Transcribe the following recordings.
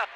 แล้ว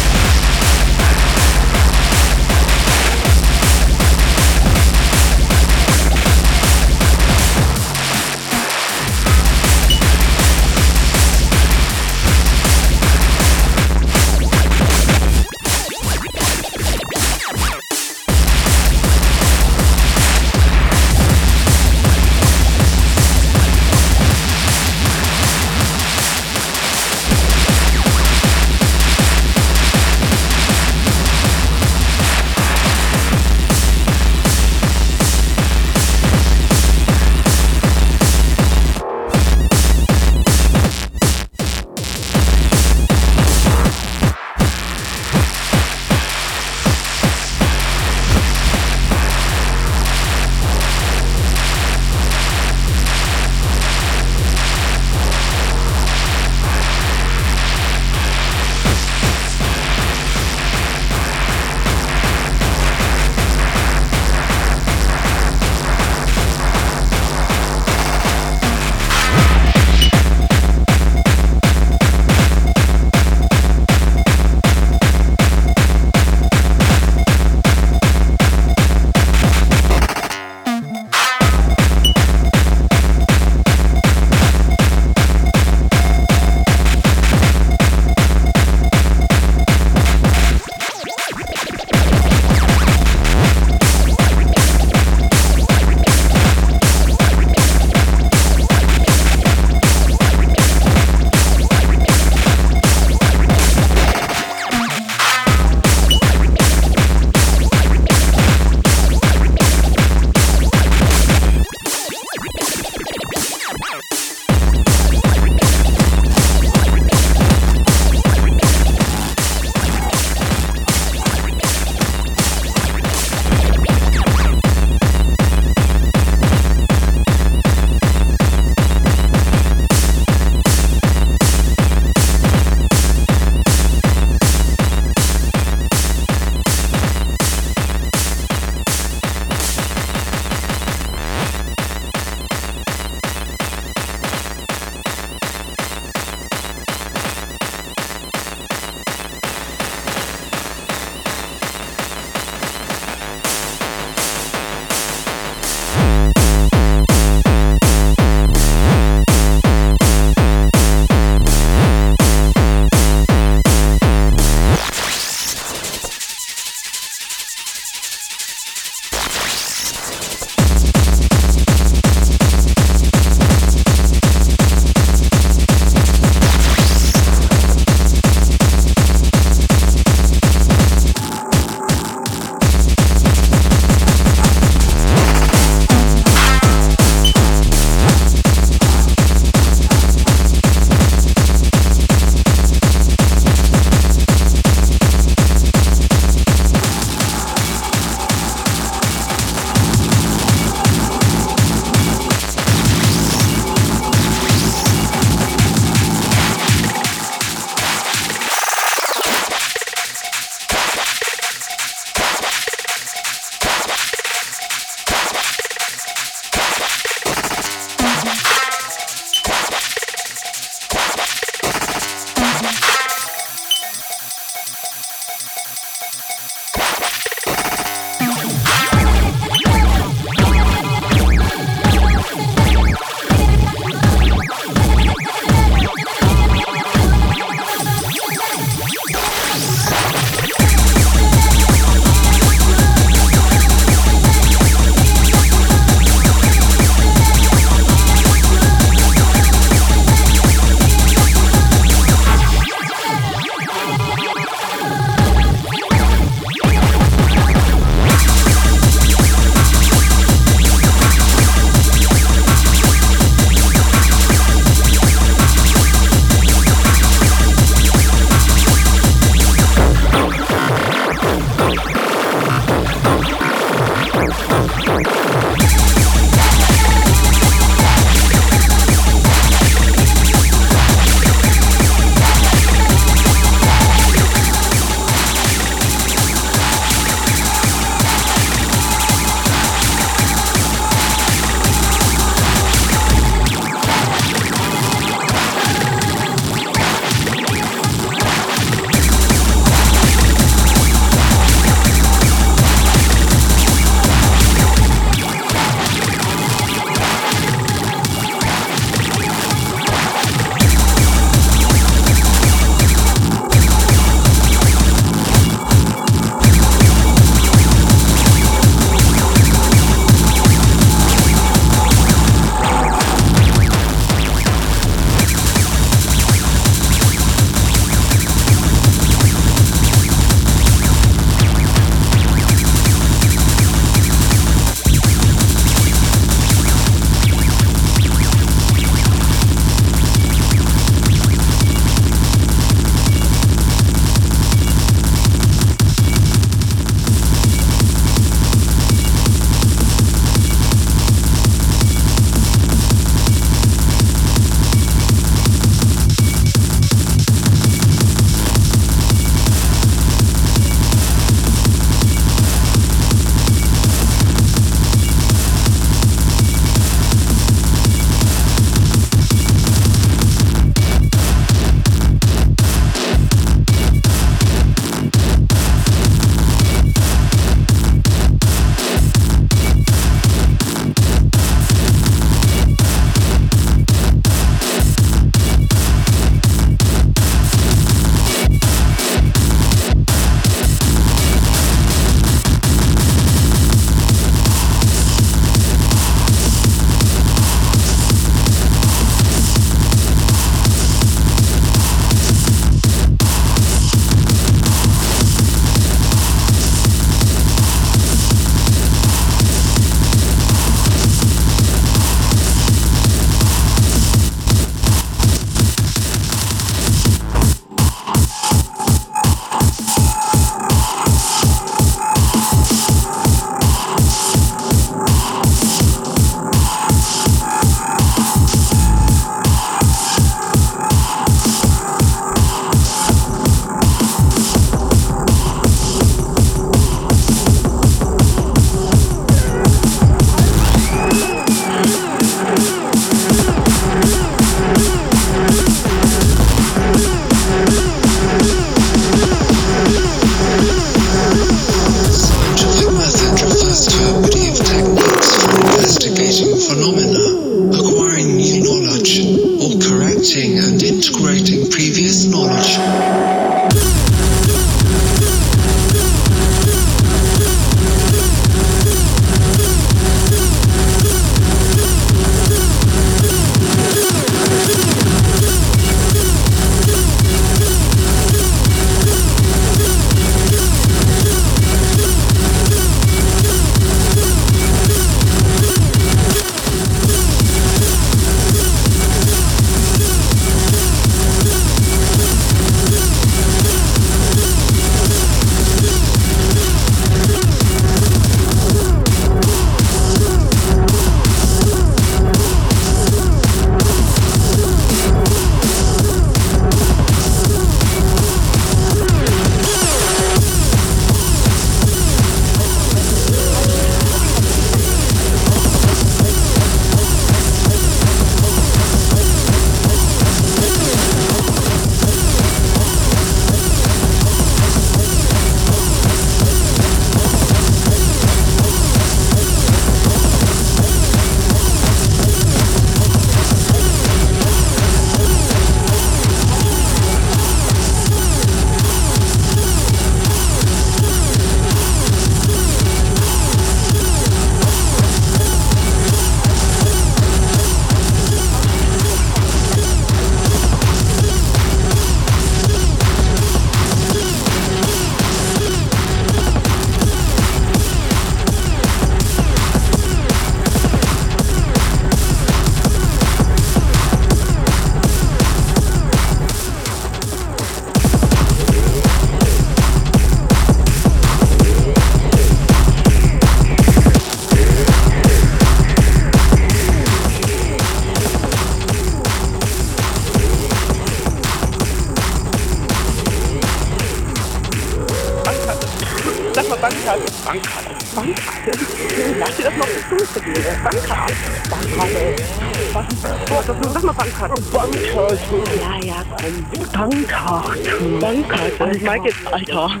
Mike jetzt, Alter.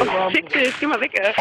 Oh, fick dich, geh mal weg, ey.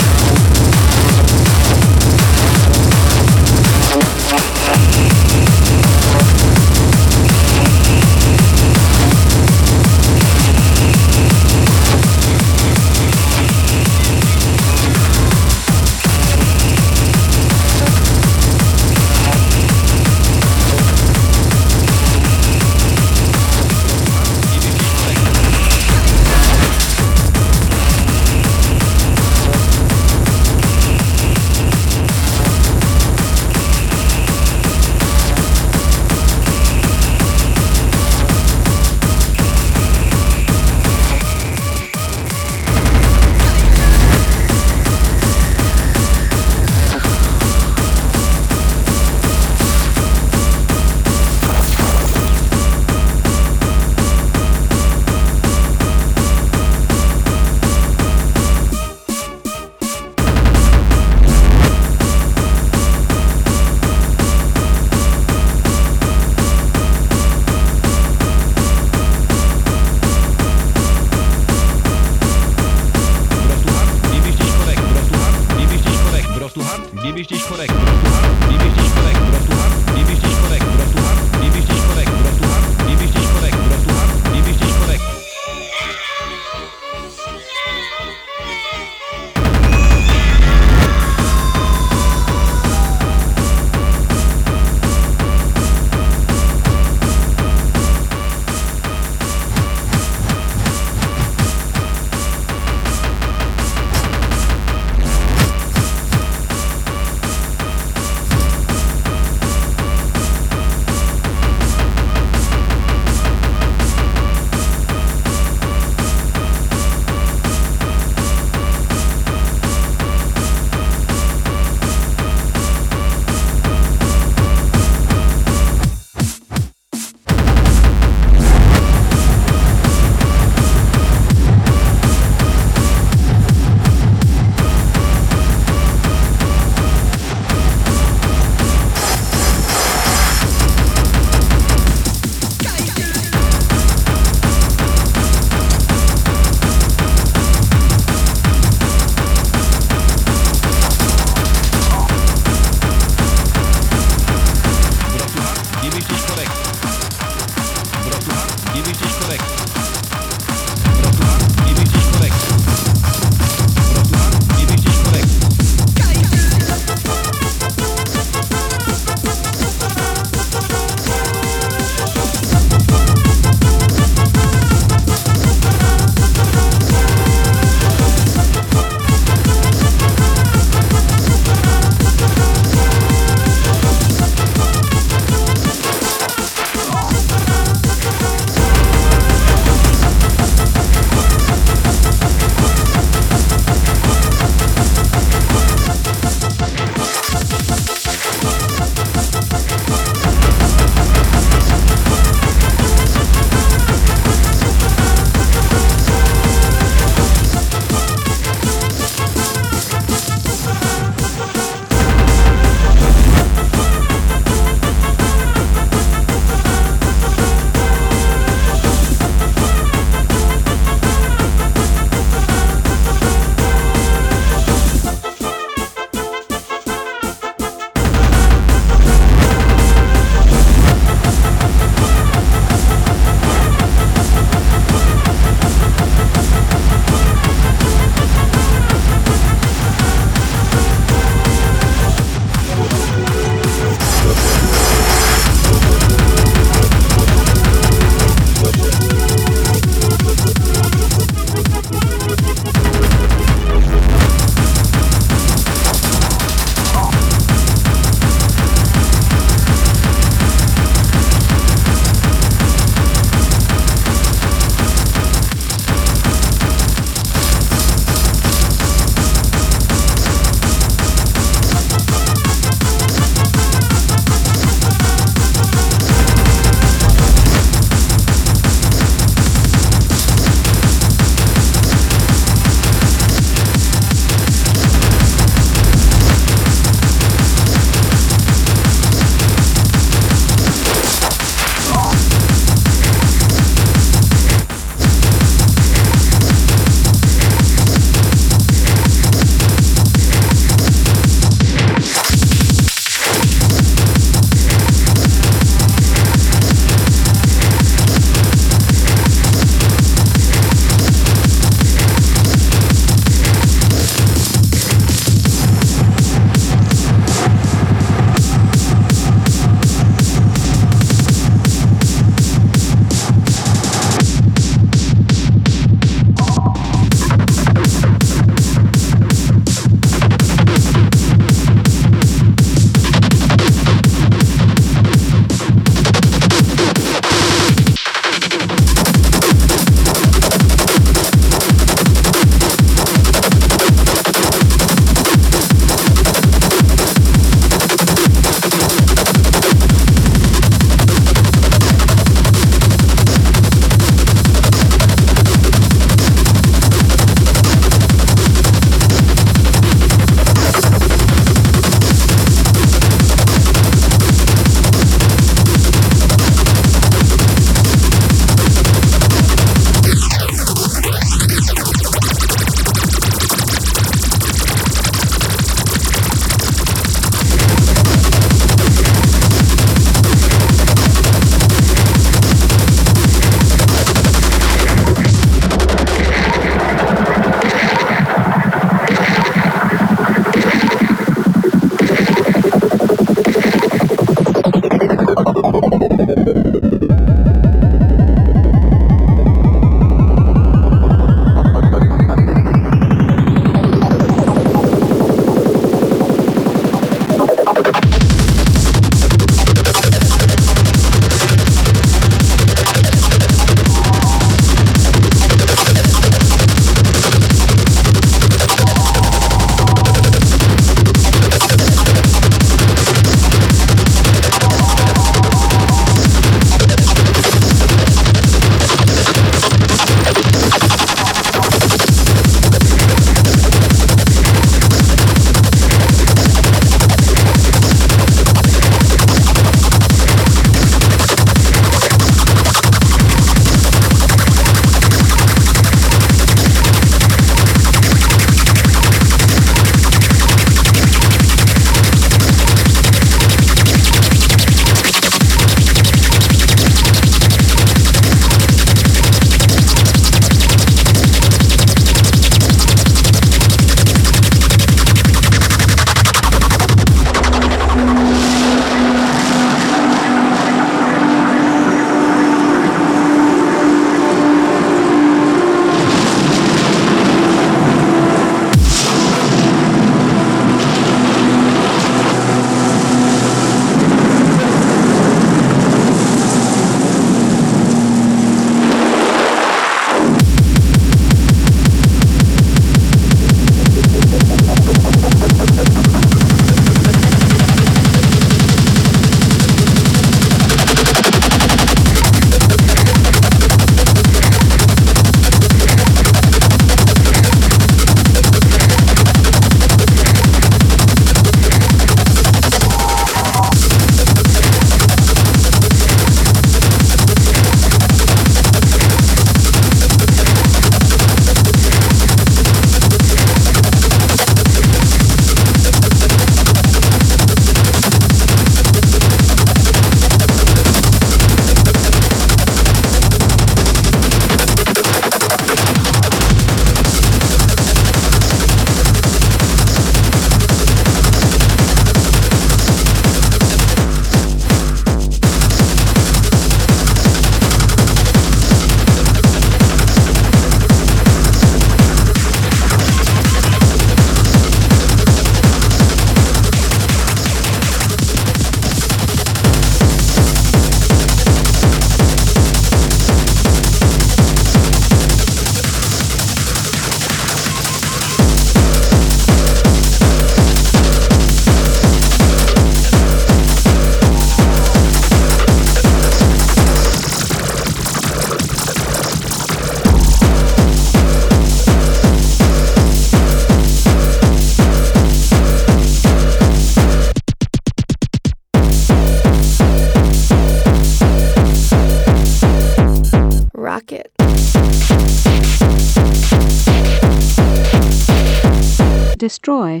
Destroy,